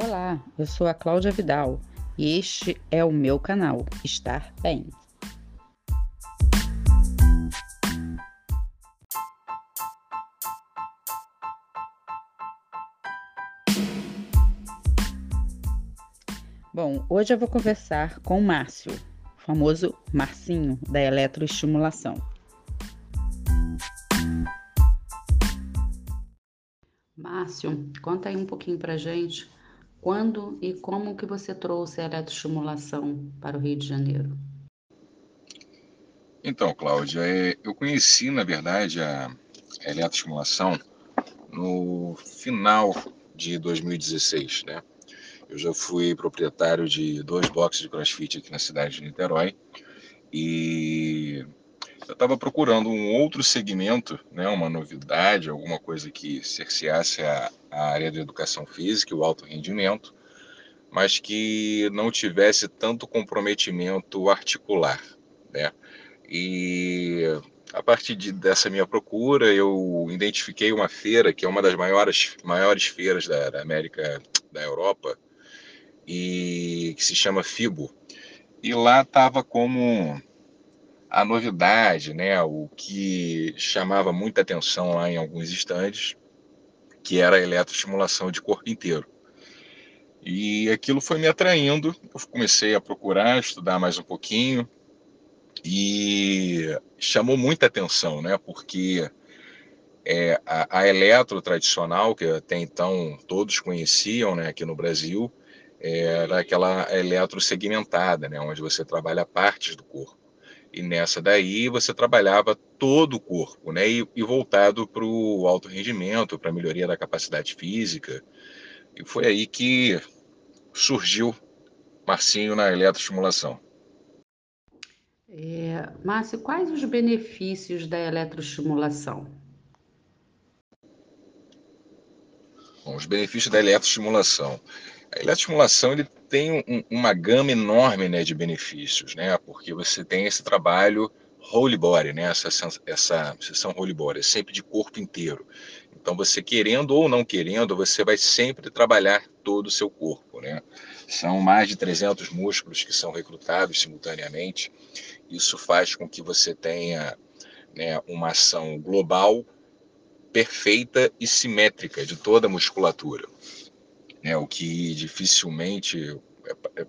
Olá, eu sou a Cláudia Vidal e este é o meu canal Estar Bem. Bom, hoje eu vou conversar com o Márcio, o famoso Marcinho da eletroestimulação. Márcio, conta aí um pouquinho pra gente quando e como que você trouxe a eletroestimulação para o Rio de Janeiro? Então, Cláudia, é, eu conheci, na verdade, a eletroestimulação no final de 2016, né? Eu já fui proprietário de dois boxes de crossfit aqui na cidade de Niterói e eu estava procurando um outro segmento, né, uma novidade, alguma coisa que cerceasse a, a área da educação física, o alto rendimento, mas que não tivesse tanto comprometimento articular, né? E a partir de, dessa minha procura, eu identifiquei uma feira que é uma das maiores, maiores feiras da, da América, da Europa, e que se chama FIBO. E lá estava como a novidade, né, o que chamava muita atenção lá em alguns estandes, que era a eletroestimulação de corpo inteiro. E aquilo foi me atraindo, eu comecei a procurar, estudar mais um pouquinho, e chamou muita atenção, né, porque é, a, a eletro tradicional, que até então todos conheciam né, aqui no Brasil, era aquela eletro segmentada, né, onde você trabalha partes do corpo. E nessa daí você trabalhava todo o corpo, né? E, e voltado para o alto rendimento, para a melhoria da capacidade física. E foi aí que surgiu Marcinho na eletroestimulação. É, Márcio, quais os benefícios da eletroestimulação? Bom, os benefícios da eletroestimulação. A eletroestimulação ele tem um, uma gama enorme né, de benefícios, né? Porque você tem esse trabalho whole body, né? Essa, essa sessão whole body, é sempre de corpo inteiro. Então, você querendo ou não querendo, você vai sempre trabalhar todo o seu corpo, né? São mais de 300 músculos que são recrutados simultaneamente. Isso faz com que você tenha né, uma ação global, perfeita e simétrica de toda a musculatura né, o que dificilmente é, é,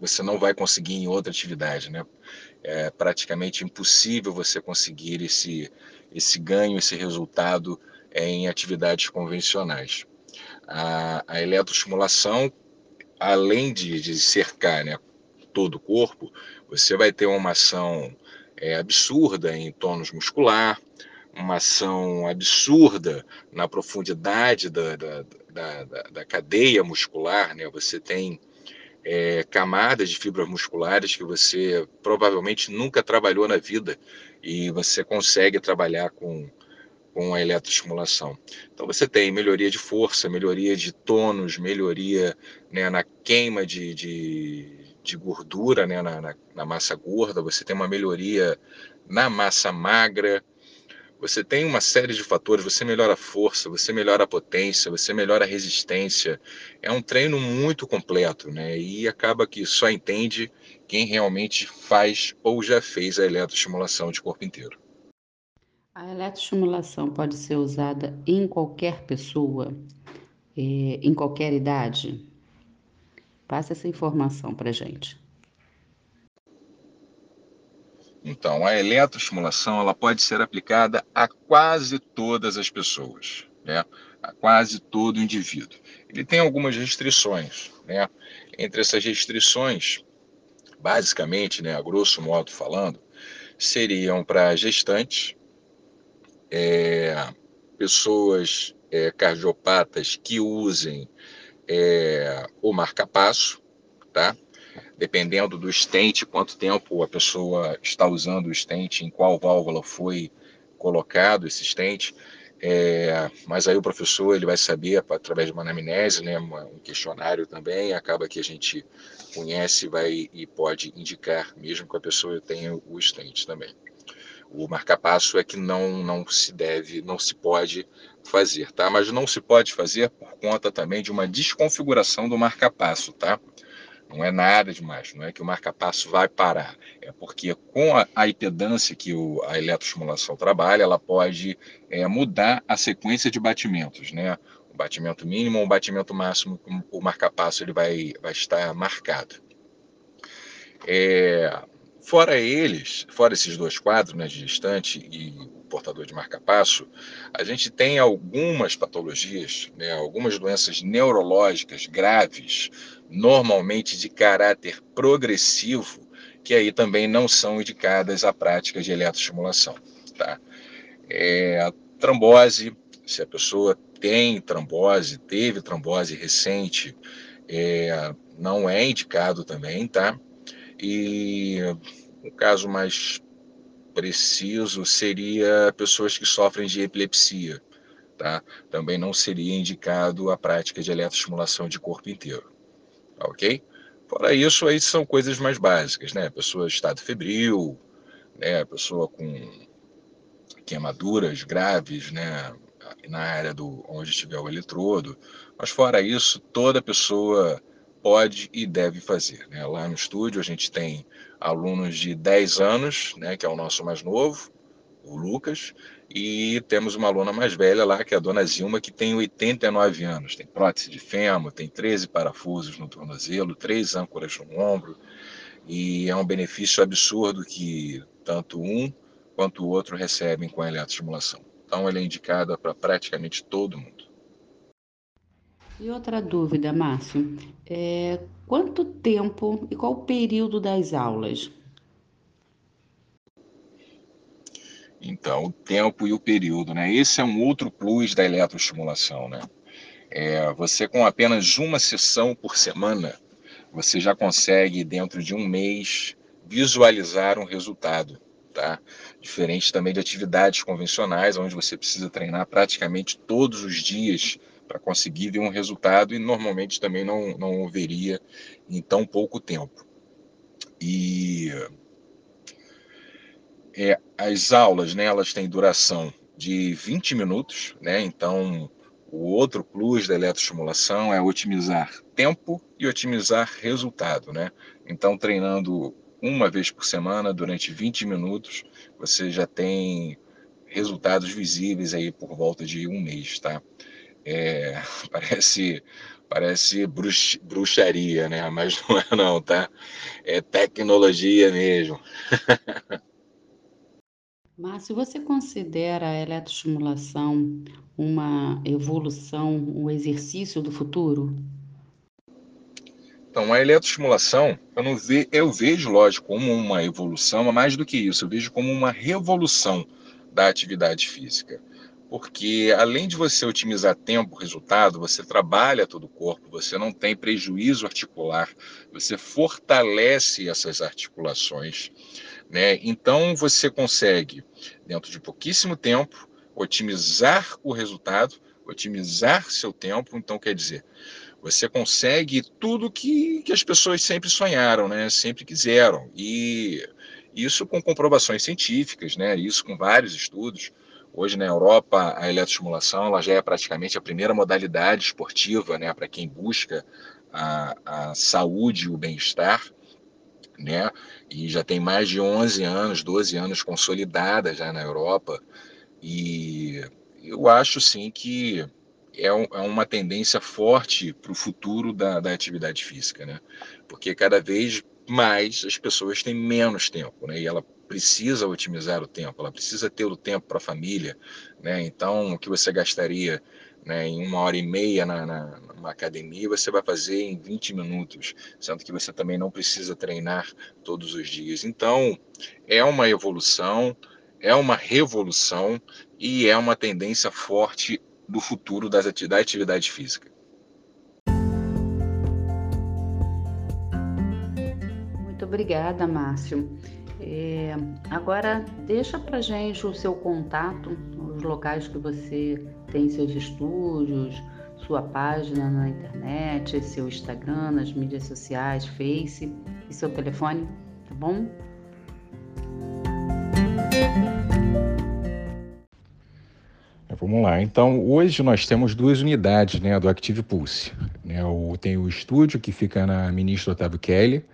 você não vai conseguir em outra atividade, né? É praticamente impossível você conseguir esse, esse ganho, esse resultado em atividades convencionais. A, a eletroestimulação, além de, de cercar né, todo o corpo, você vai ter uma ação é, absurda em tônus muscular, uma ação absurda na profundidade da, da, da, da cadeia muscular, né? Você tem é, camadas de fibras musculares que você provavelmente nunca trabalhou na vida e você consegue trabalhar com, com a eletroestimulação. Então você tem melhoria de força, melhoria de tônus, melhoria né, na queima de, de, de gordura, né, na, na, na massa gorda, você tem uma melhoria na massa magra, você tem uma série de fatores, você melhora a força, você melhora a potência, você melhora a resistência. É um treino muito completo, né? E acaba que só entende quem realmente faz ou já fez a eletroestimulação de corpo inteiro. A eletroestimulação pode ser usada em qualquer pessoa, é, em qualquer idade? Passa essa informação para gente. Então, a eletroestimulação ela pode ser aplicada a quase todas as pessoas, né? a quase todo indivíduo. Ele tem algumas restrições. Né? Entre essas restrições, basicamente, né, a grosso modo falando, seriam para gestantes, é, pessoas é, cardiopatas que usem é, o marcapasso, tá? Dependendo do stent, quanto tempo a pessoa está usando o stent, em qual válvula foi colocado esse stent. É, mas aí o professor ele vai saber através de uma anamnese, né, um questionário também, acaba que a gente conhece vai, e pode indicar, mesmo que a pessoa tenha o stent também. O marcapasso é que não, não se deve, não se pode fazer, tá? Mas não se pode fazer por conta também de uma desconfiguração do marcapasso, tá? Não é nada demais, não é que o marcapasso vai parar. É porque com a, impedância que o, a eletroestimulação trabalha, ela pode é, mudar a sequência de batimentos, né? O batimento mínimo ou o batimento máximo, o marcapasso ele vai, vai estar marcado. É, fora eles, fora esses dois quadros, né, de distante e portador de marca-passo, a gente tem algumas patologias, né, algumas doenças neurológicas graves, normalmente de caráter progressivo, que aí também não são indicadas a prática de eletroestimulação. Tá? É, a trombose, se a pessoa tem trombose, teve trombose recente, é, não é indicado também, tá? E o caso mais preciso seria pessoas que sofrem de epilepsia, tá? Também não seria indicado a prática de eletroestimulação de corpo inteiro, tá ok? Fora isso, aí são coisas mais básicas, né? Pessoa em estado febril, né? Pessoa com queimaduras graves, né? Na área do onde estiver o eletrodo. Mas fora isso, toda pessoa pode e deve fazer. Né? Lá no estúdio a gente tem alunos de 10 anos, né, que é o nosso mais novo, o Lucas, e temos uma aluna mais velha lá, que é a dona Zilma, que tem 89 anos, tem prótese de fêmur, tem 13 parafusos no tornozelo, três âncoras no ombro, e é um benefício absurdo que tanto um quanto o outro recebem com a eletroestimulação. Então, ele é indicado para praticamente todo mundo. E outra dúvida, Márcio, é, quanto tempo e qual o período das aulas? Então, o tempo e o período, né? Esse é um outro plus da eletroestimulação, né? É, você com apenas uma sessão por semana, você já consegue dentro de um mês visualizar um resultado, tá? Diferente também de atividades convencionais, onde você precisa treinar praticamente todos os dias para conseguir ver um resultado e normalmente também não, não veria em tão pouco tempo. E é, as aulas, né, elas têm duração de 20 minutos, né? Então, o outro plus da eletroestimulação é otimizar tempo e otimizar resultado, né? Então, treinando uma vez por semana durante 20 minutos, você já tem resultados visíveis aí por volta de um mês, tá? É, parece parece brux, bruxaria, né? Mas não é não, tá? É tecnologia mesmo. Márcio, você considera a eletroestimulação uma evolução, um exercício do futuro? Então, a eletroestimulação, eu, não ve, eu vejo, lógico, como uma evolução, mas mais do que isso, eu vejo como uma revolução da atividade física porque além de você otimizar tempo, resultado, você trabalha todo o corpo, você não tem prejuízo articular, você fortalece essas articulações, né? Então você consegue, dentro de pouquíssimo tempo, otimizar o resultado, otimizar seu tempo. Então, quer dizer, você consegue tudo que, que as pessoas sempre sonharam, né? Sempre quiseram. E isso com comprovações científicas, né? Isso com vários estudos. Hoje na Europa, a eletroestimulação ela já é praticamente a primeira modalidade esportiva né, para quem busca a, a saúde e o bem-estar. Né? E já tem mais de 11 anos, 12 anos consolidada já na Europa. E eu acho sim que é, um, é uma tendência forte para o futuro da, da atividade física, né? Porque cada vez mais as pessoas têm menos tempo, né? E ela precisa otimizar o tempo, ela precisa ter o tempo para a família, né? Então, o que você gastaria né, em uma hora e meia na, na, numa academia, você vai fazer em 20 minutos, sendo que você também não precisa treinar todos os dias. Então, é uma evolução, é uma revolução e é uma tendência forte do futuro das ati da atividade física. Muito obrigada, Márcio. É, agora, deixa para gente o seu contato, os locais que você tem seus estúdios, sua página na internet, seu Instagram, nas mídias sociais, Face e seu telefone, tá bom? Vamos lá. Então, hoje nós temos duas unidades né, do Active Pulse. Né, o, tem o estúdio que fica na Ministro Otávio Kelly,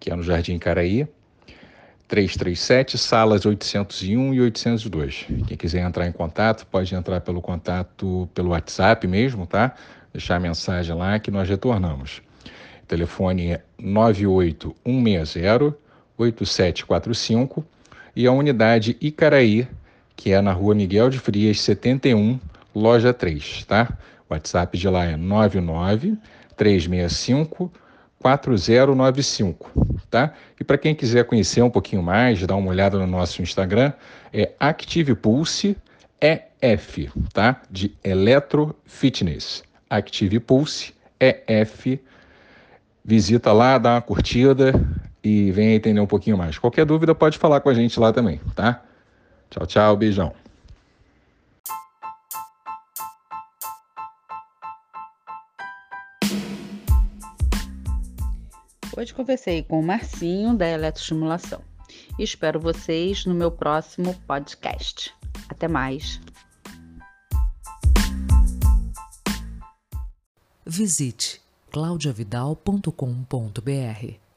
que é no Jardim Caraí, 337, salas 801 e 802. Quem quiser entrar em contato, pode entrar pelo contato pelo WhatsApp mesmo, tá? Deixar a mensagem lá que nós retornamos. O telefone é 98160 8745 e a unidade Icaraí que é na rua Miguel de Frias, 71, loja 3, tá? O WhatsApp de lá é 99 365 4095, tá? E para quem quiser conhecer um pouquinho mais, dar uma olhada no nosso Instagram, é Active Pulse EF, tá? De Electro Fitness. Active Pulse EF. Visita lá, dá uma curtida e venha entender um pouquinho mais. Qualquer dúvida pode falar com a gente lá também, tá? Tchau, tchau, beijão. Hoje conversei com o Marcinho da Eletroestimulação. Espero vocês no meu próximo podcast. Até mais. Visite claudiavidal.com.br.